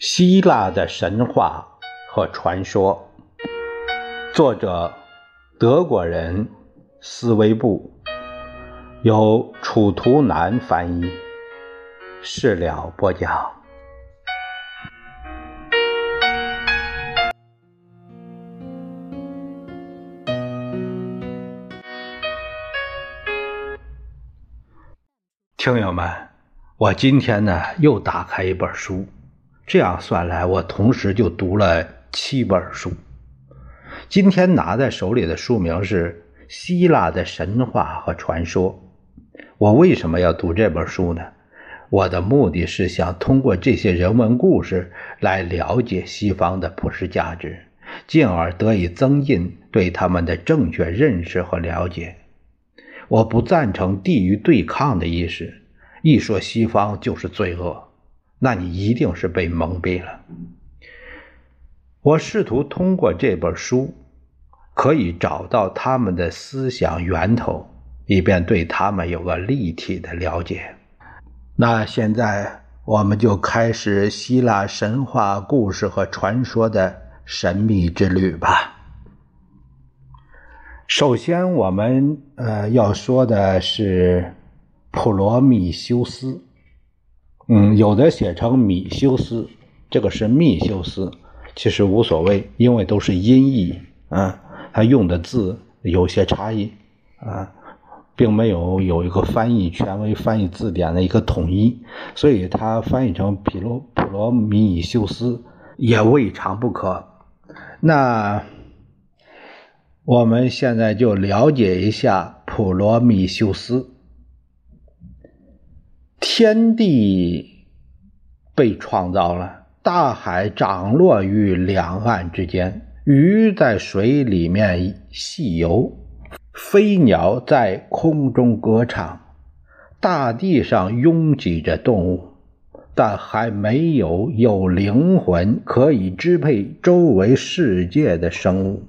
希腊的神话和传说，作者德国人斯威布，由楚图南翻译，事了播讲。听友们，我今天呢又打开一本书。这样算来，我同时就读了七本书。今天拿在手里的书名是《希腊的神话和传说》。我为什么要读这本书呢？我的目的是想通过这些人文故事来了解西方的普世价值，进而得以增进对他们的正确认识和了解。我不赞成地域对抗的意识，一说西方就是罪恶。那你一定是被蒙蔽了。我试图通过这本书，可以找到他们的思想源头，以便对他们有个立体的了解。那现在我们就开始希腊神话故事和传说的神秘之旅吧。首先，我们呃要说的是普罗米修斯。嗯，有的写成米修斯，这个是密修斯，其实无所谓，因为都是音译啊，他用的字有些差异啊，并没有有一个翻译权威翻译字典的一个统一，所以他翻译成普罗普罗米修斯也未尝不可。那我们现在就了解一下普罗米修斯。天地被创造了，大海涨落于两岸之间，鱼在水里面戏游，飞鸟在空中歌唱，大地上拥挤着动物，但还没有有灵魂可以支配周围世界的生物。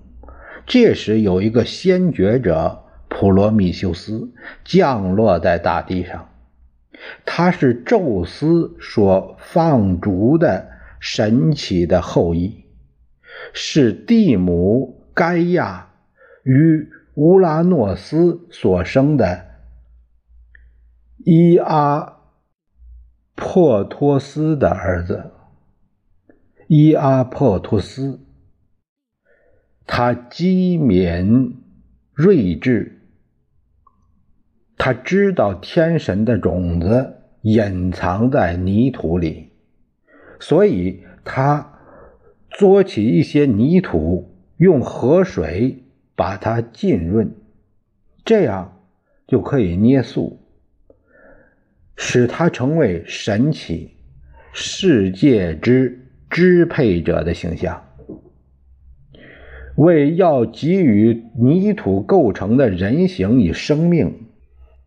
这时，有一个先觉者普罗米修斯降落在大地上。他是宙斯所放逐的神奇的后裔，是蒂姆盖亚与乌拉诺斯所生的伊阿珀托斯的儿子。伊阿珀托斯，他机敏睿智。他知道天神的种子隐藏在泥土里，所以他捉起一些泥土，用河水把它浸润，这样就可以捏塑，使它成为神奇世界之支配者的形象。为要给予泥土构成的人形以生命。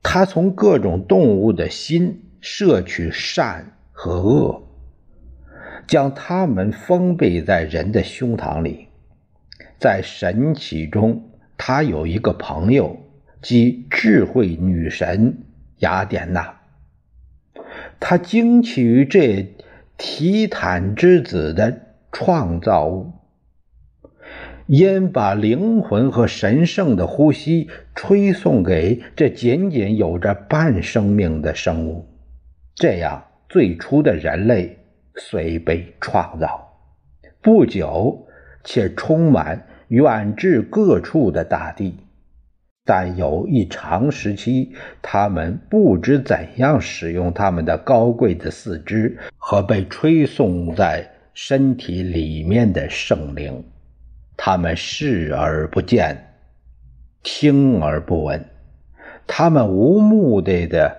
他从各种动物的心摄取善和恶，将它们封闭在人的胸膛里。在神奇中，他有一个朋友，即智慧女神雅典娜。他惊奇于这提坦之子的创造物因把灵魂和神圣的呼吸吹送给这仅仅有着半生命的生物，这样最初的人类虽被创造不久，且充满远至各处的大地，但有一长时期，他们不知怎样使用他们的高贵的四肢和被吹送在身体里面的圣灵。他们视而不见，听而不闻，他们无目的的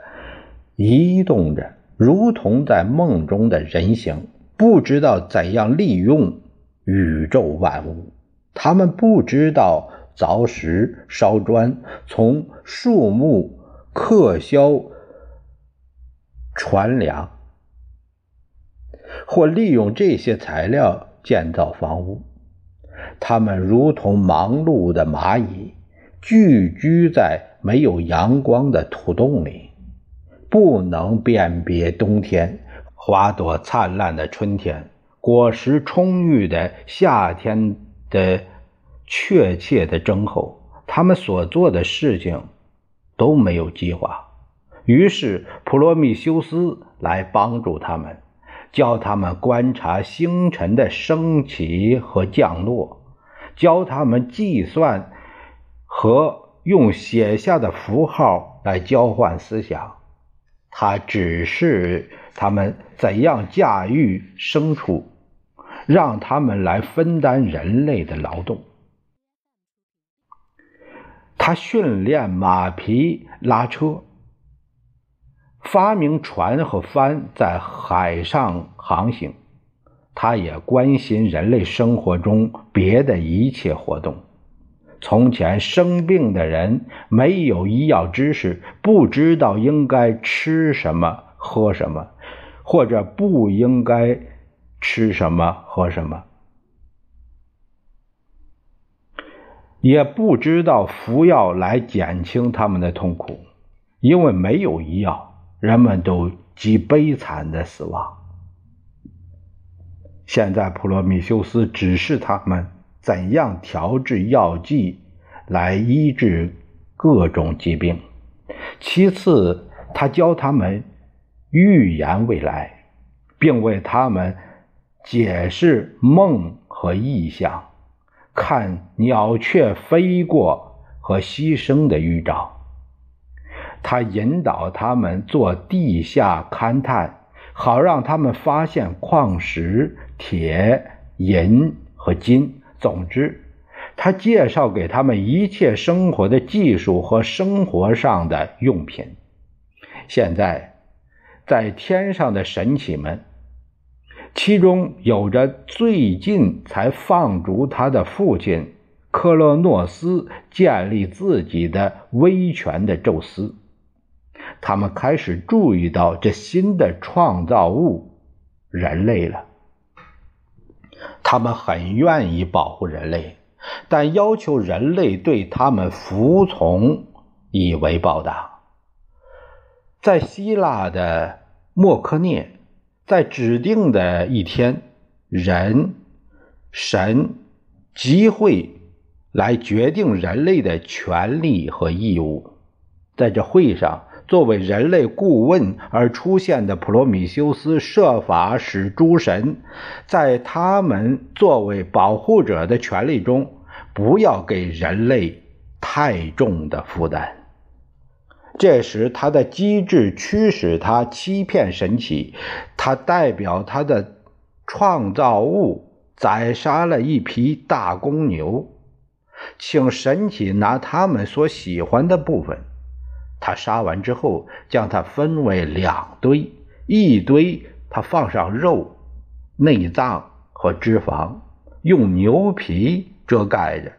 移动着，如同在梦中的人形，不知道怎样利用宇宙万物。他们不知道凿石、烧砖，从树木刻削船梁，或利用这些材料建造房屋。他们如同忙碌的蚂蚁，聚居在没有阳光的土洞里，不能辨别冬天花朵灿烂的春天，果实充裕的夏天的确切的征候，他们所做的事情都没有计划。于是普罗米修斯来帮助他们，教他们观察星辰的升起和降落，教他们计算和用写下的符号来交换思想。他指示他们怎样驾驭牲畜，让他们来分担人类的劳动。他训练马匹拉车，发明船和帆在海上航行。他也关心人类生活中别的一切活动。从前生病的人没有医药知识，不知道应该吃什么、喝什么，或者不应该吃什么、喝什么，也不知道服药来减轻他们的痛苦，因为没有医药，人们都极悲惨的死亡。现在普罗米修斯指示他们。怎样调制药剂来医治各种疾病？其次，他教他们预言未来，并为他们解释梦和意象，看鸟雀飞过和牺牲的预兆。他引导他们做地下勘探，好让他们发现矿石、铁、银和金。总之，他介绍给他们一切生活的技术和生活上的用品。现在，在天上的神启们，其中有着最近才放逐他的父亲克洛诺斯建立自己的威权的宙斯，他们开始注意到这新的创造物——人类了。他们很愿意保护人类，但要求人类对他们服从以为报答。在希腊的莫科涅，在指定的一天，人、神集会来决定人类的权利和义务。在这会上。作为人类顾问而出现的普罗米修斯，设法使诸神在他们作为保护者的权利中，不要给人类太重的负担。这时，他的机智驱使他欺骗神奇，他代表他的创造物宰杀了一匹大公牛，请神奇拿他们所喜欢的部分。他杀完之后，将它分为两堆，一堆他放上肉、内脏和脂肪，用牛皮遮盖着，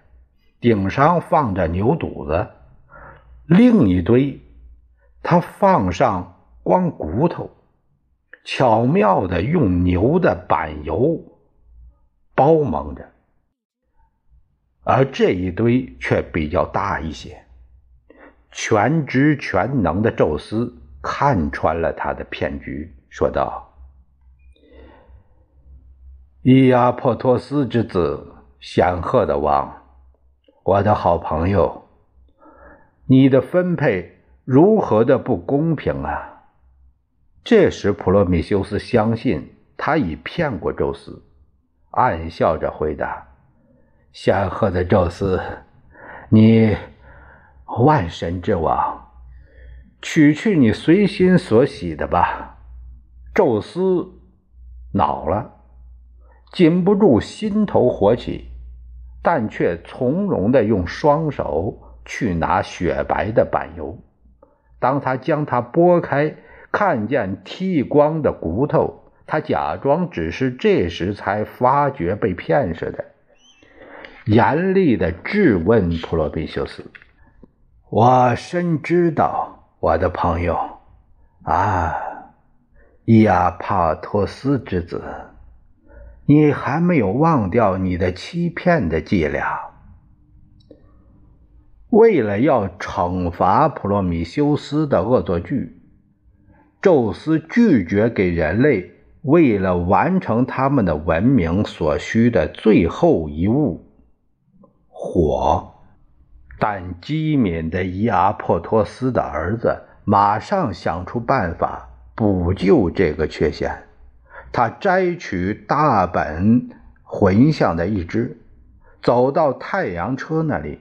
顶上放着牛肚子；另一堆他放上光骨头，巧妙的用牛的板油包蒙着，而这一堆却比较大一些。全知全能的宙斯看穿了他的骗局，说道：“伊阿珀托斯之子，显赫的王，我的好朋友，你的分配如何的不公平啊！”这时，普罗米修斯相信他已骗过宙斯，暗笑着回答：“显赫的宙斯，你。”万神之王，取去你随心所喜的吧。宙斯恼了，禁不住心头火起，但却从容的用双手去拿雪白的板油。当他将它拨开，看见剃光的骨头，他假装只是这时才发觉被骗似的，严厉的质问普罗比修斯。我深知道，我的朋友啊，伊阿帕托斯之子，你还没有忘掉你的欺骗的伎俩。为了要惩罚普罗米修斯的恶作剧，宙斯拒绝给人类为了完成他们的文明所需的最后一物——火。但机敏的伊阿破托斯的儿子马上想出办法补救这个缺陷。他摘取大本魂像的一只，走到太阳车那里。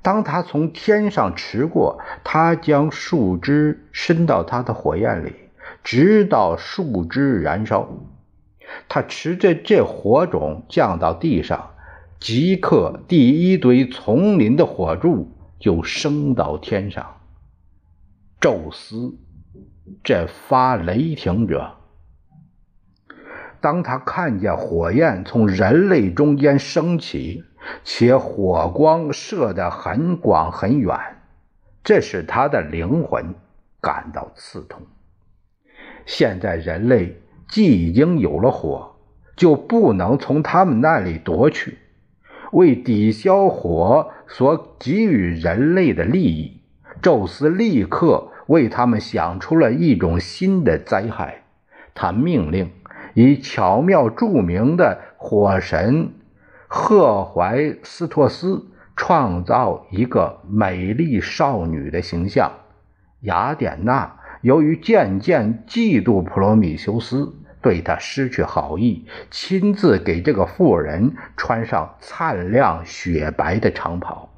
当他从天上驰过，他将树枝伸到他的火焰里，直到树枝燃烧。他持着这火种降到地上。即刻，第一堆丛林的火柱就升到天上。宙斯，这发雷霆者，当他看见火焰从人类中间升起，且火光射得很广很远，这使他的灵魂感到刺痛。现在人类既已经有了火，就不能从他们那里夺去。为抵消火所给予人类的利益，宙斯立刻为他们想出了一种新的灾害。他命令以巧妙著名的火神赫淮斯托斯创造一个美丽少女的形象。雅典娜由于渐渐嫉妒普罗米修斯。对他失去好意，亲自给这个妇人穿上灿亮雪白的长袍，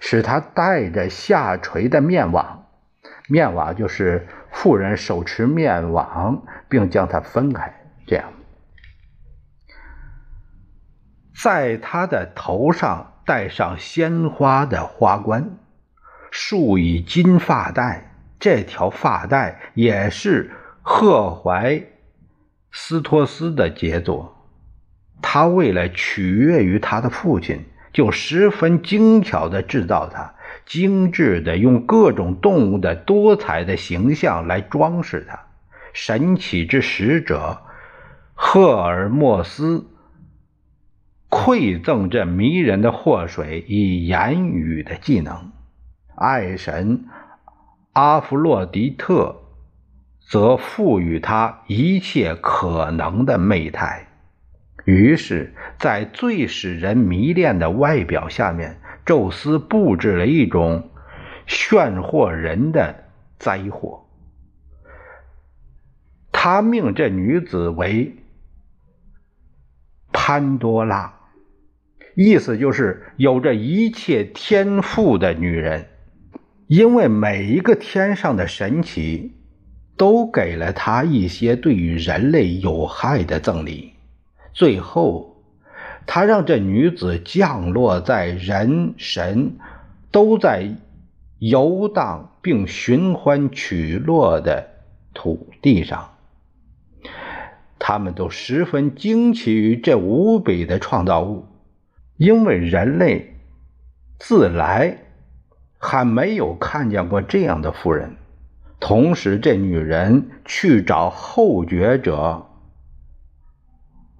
使她戴着下垂的面网。面网就是妇人手持面网，并将它分开，这样，在她的头上戴上鲜花的花冠，束以金发带。这条发带也是赫怀。斯托斯的杰作，他为了取悦于他的父亲，就十分精巧地制造它，精致地用各种动物的多彩的形象来装饰它。神奇之使者赫尔墨斯馈赠这迷人的祸水以言语的技能，爱神阿弗洛狄特。则赋予他一切可能的媚态，于是，在最使人迷恋的外表下面，宙斯布置了一种炫惑人的灾祸。他命这女子为潘多拉，意思就是有着一切天赋的女人，因为每一个天上的神奇。都给了他一些对于人类有害的赠礼。最后，他让这女子降落在人神都在游荡并寻欢取乐的土地上。他们都十分惊奇于这无比的创造物，因为人类自来还没有看见过这样的妇人。同时，这女人去找后觉者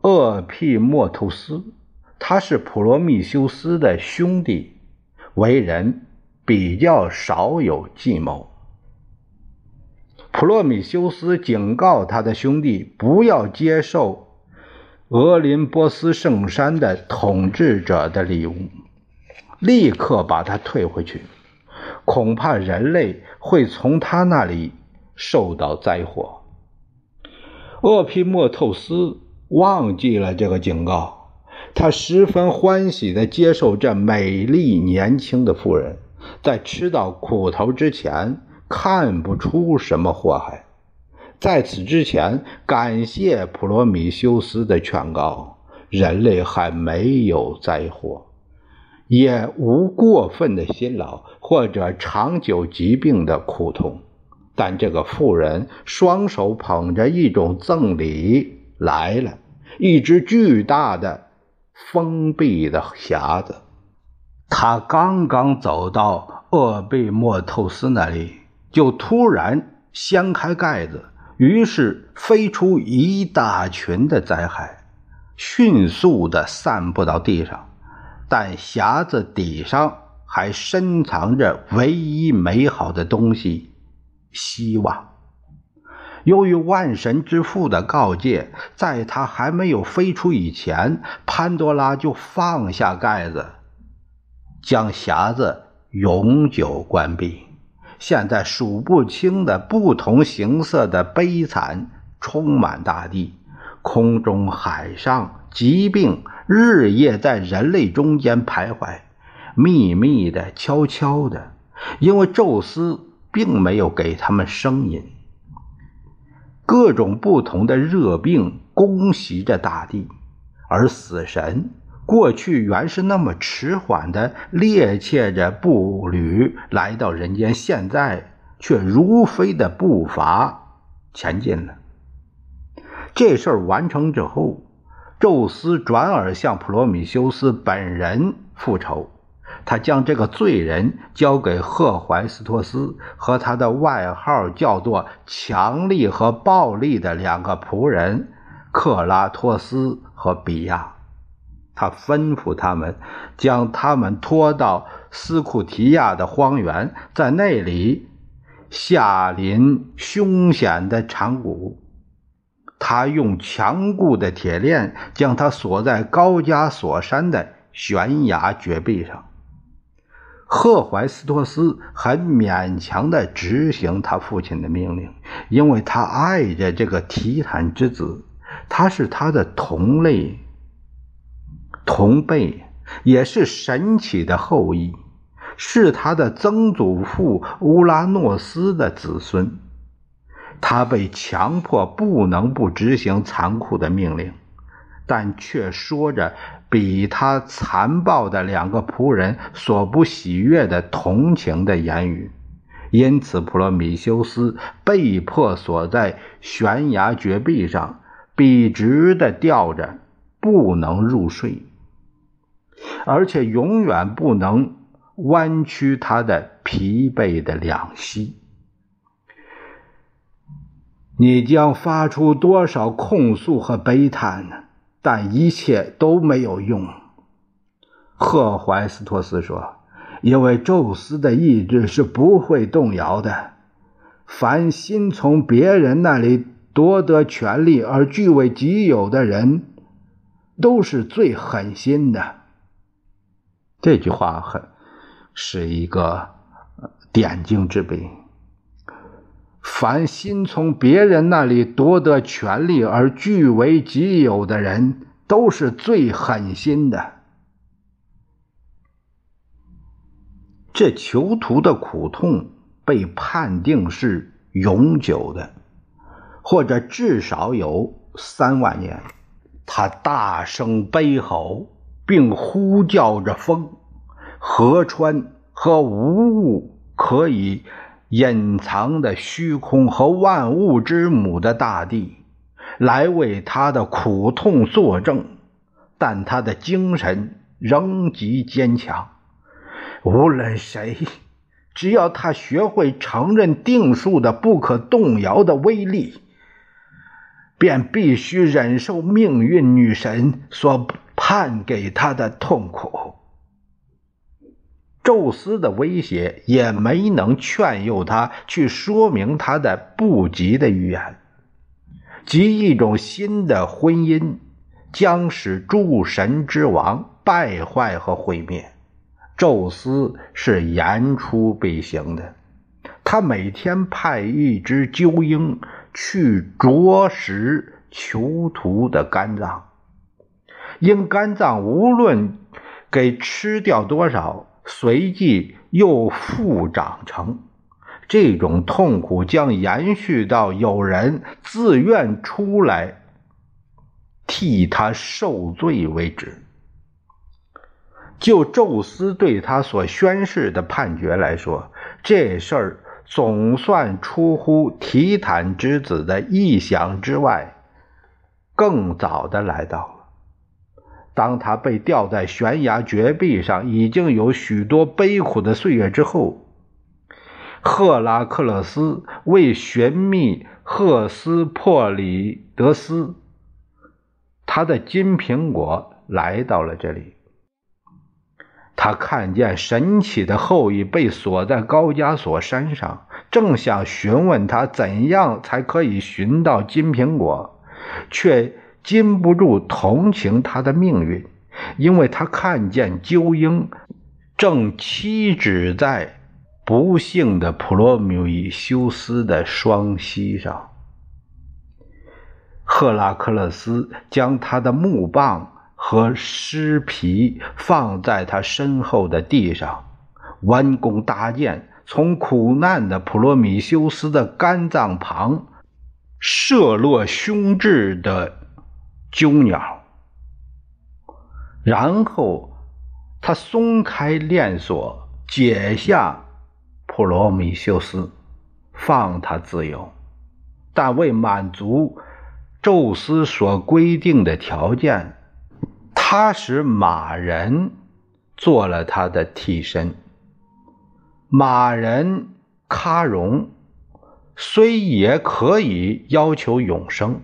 厄庇莫图斯，他是普罗米修斯的兄弟，为人比较少有计谋。普罗米修斯警告他的兄弟不要接受俄林波斯圣山的统治者的礼物，立刻把他退回去。恐怕人类会从他那里受到灾祸。厄皮莫透斯忘记了这个警告，他十分欢喜地接受这美丽年轻的妇人，在吃到苦头之前看不出什么祸害。在此之前，感谢普罗米修斯的劝告，人类还没有灾祸。也无过分的辛劳或者长久疾病的苦痛，但这个妇人双手捧着一种赠礼来了，一只巨大的封闭的匣子。他刚刚走到厄贝莫透斯那里，就突然掀开盖子，于是飞出一大群的灾害，迅速地散布到地上。但匣子底上还深藏着唯一美好的东西——希望。由于万神之父的告诫，在他还没有飞出以前，潘多拉就放下盖子，将匣子永久关闭。现在数不清的不同形色的悲惨充满大地，空中、海上，疾病日夜在人类中间徘徊，秘密的、悄悄的，因为宙斯并没有给他们声音。各种不同的热病攻袭着大地，而死神过去原是那么迟缓的趔趄着步履来到人间，现在却如飞的步伐前进了。这事儿完成之后，宙斯转而向普罗米修斯本人复仇。他将这个罪人交给赫淮斯托斯和他的外号叫做“强力”和“暴力”的两个仆人克拉托斯和比亚。他吩咐他们将他们拖到斯库提亚的荒原，在那里下临凶险的长谷。他用强固的铁链将他锁在高加索山的悬崖绝壁上。赫淮斯托斯很勉强地执行他父亲的命令，因为他爱着这个提坦之子，他是他的同类、同辈，也是神奇的后裔，是他的曾祖父乌拉诺斯的子孙。他被强迫不能不执行残酷的命令。但却说着比他残暴的两个仆人所不喜悦的同情的言语，因此普罗米修斯被迫锁在悬崖绝壁上，笔直的吊着，不能入睡，而且永远不能弯曲他的疲惫的两膝。你将发出多少控诉和悲叹呢？但一切都没有用，赫淮斯托斯说：“因为宙斯的意志是不会动摇的。凡心从别人那里夺得权力而据为己有的人，都是最狠心的。”这句话很是一个点睛之笔。凡心从别人那里夺得权力而据为己有的人，都是最狠心的。这囚徒的苦痛被判定是永久的，或者至少有三万年。他大声悲吼，并呼叫着风、河川和无物可以。隐藏的虚空和万物之母的大地，来为他的苦痛作证，但他的精神仍极坚强。无论谁，只要他学会承认定数的不可动摇的威力，便必须忍受命运女神所判给他的痛苦。宙斯的威胁也没能劝诱他去说明他的不吉的预言，即一种新的婚姻将使诸神之王败坏和毁灭。宙斯是言出必行的，他每天派一只鸠鹰去啄食囚徒的肝脏，因肝脏无论给吃掉多少。随即又复长成，这种痛苦将延续到有人自愿出来替他受罪为止。就宙斯对他所宣誓的判决来说，这事儿总算出乎提坦之子的意想之外，更早的来到。当他被吊在悬崖绝壁上，已经有许多悲苦的岁月之后，赫拉克勒斯为寻觅赫斯珀里德斯，他的金苹果来到了这里。他看见神奇的后裔被锁在高加索山上，正想询问他怎样才可以寻到金苹果，却禁不住同情他的命运，因为他看见鸠鹰正栖止在不幸的普罗米修斯的双膝上。赫拉克勒斯将他的木棒和尸皮放在他身后的地上，弯弓搭箭。从苦难的普罗米修斯的肝脏旁射落胸质的鸠鸟，然后他松开链锁，解下普罗米修斯，放他自由。但为满足宙斯所规定的条件，他使马人做了他的替身。马人喀戎虽也可以要求永生，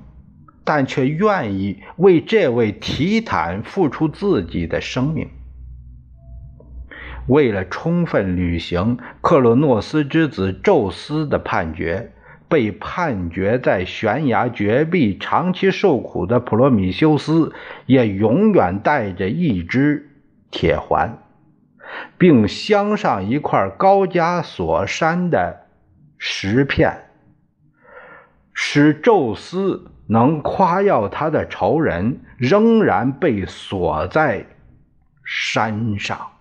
但却愿意为这位提坦付出自己的生命。为了充分履行克洛诺斯之子宙斯的判决，被判决在悬崖绝壁长期受苦的普罗米修斯也永远带着一只铁环。并镶上一块高加索山的石片，使宙斯能夸耀他的仇人仍然被锁在山上。